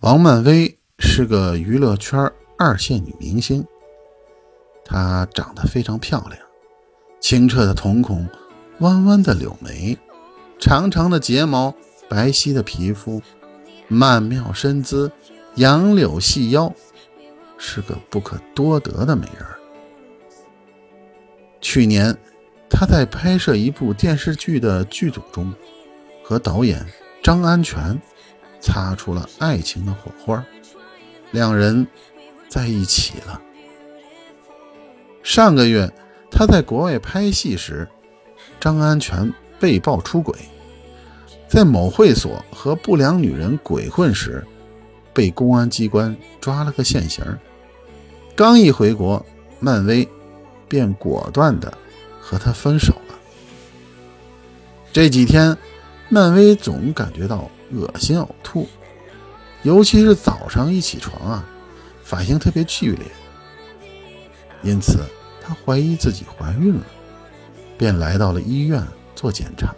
王漫威是个娱乐圈二线女明星，她长得非常漂亮，清澈的瞳孔，弯弯的柳眉，长长的睫毛，白皙的皮肤，曼妙身姿，杨柳细腰，是个不可多得的美人。去年，她在拍摄一部电视剧的剧组中，和导演张安全。擦出了爱情的火花，两人在一起了。上个月，他在国外拍戏时，张安全被曝出轨，在某会所和不良女人鬼混时，被公安机关抓了个现行。刚一回国，漫威便果断的和他分手了。这几天，漫威总感觉到。恶心呕吐，尤其是早上一起床啊，反应特别剧烈。因此，她怀疑自己怀孕了，便来到了医院做检查。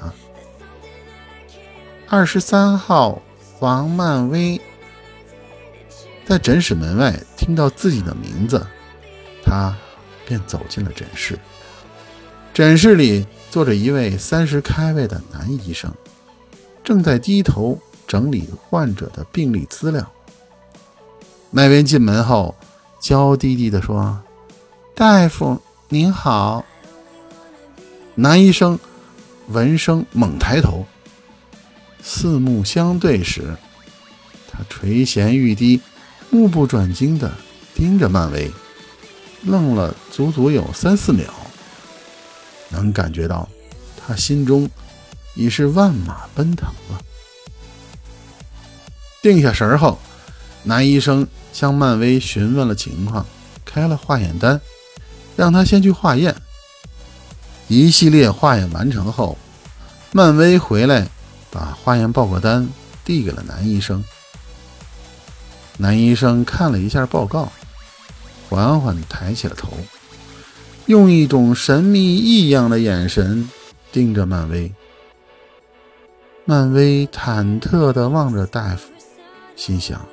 二十三号，王漫威在诊室门外听到自己的名字，她便走进了诊室。诊室里坐着一位三十开外的男医生。正在低头整理患者的病历资料。麦威进门后，娇滴滴地说：“大夫您好。”男医生闻声猛抬头，四目相对时，他垂涎欲滴，目不转睛地盯着曼威，愣了足足有三四秒，能感觉到他心中。已是万马奔腾了。定下神后，男医生向漫威询问了情况，开了化验单，让他先去化验。一系列化验完成后，漫威回来把化验报告单递给了男医生。男医生看了一下报告，缓缓抬起了头，用一种神秘异样的眼神盯着漫威。漫威忐忑地望着大夫，心想：“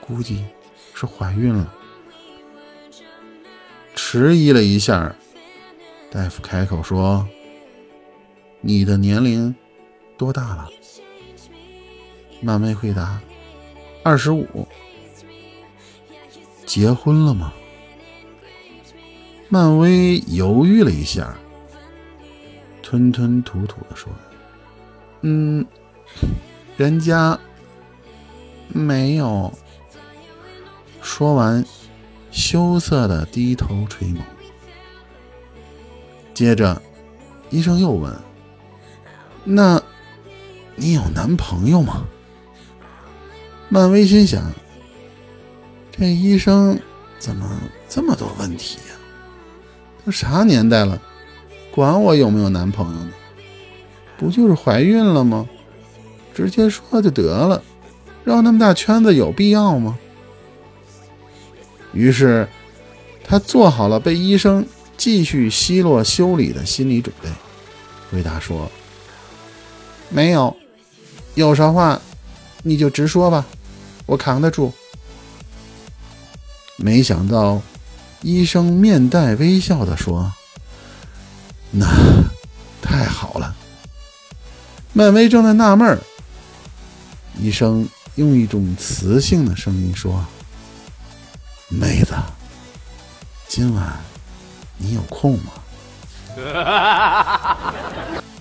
估计是怀孕了。”迟疑了一下，大夫开口说：“你的年龄多大了？”漫威回答：“二十五。”结婚了吗？漫威犹豫了一下，吞吞吐吐地说。嗯，人家没有。说完，羞涩的低头垂眸。接着，医生又问：“那，你有男朋友吗？”漫威心想：这医生怎么这么多问题呀？都啥年代了，管我有没有男朋友呢？不就是怀孕了吗？直接说就得了，绕那么大圈子有必要吗？于是，他做好了被医生继续奚落修理的心理准备，回答说：“没有，有啥话你就直说吧，我扛得住。”没想到，医生面带微笑的说：“那。”漫威正在纳闷儿，医生用一种磁性的声音说：“妹子，今晚你有空吗？”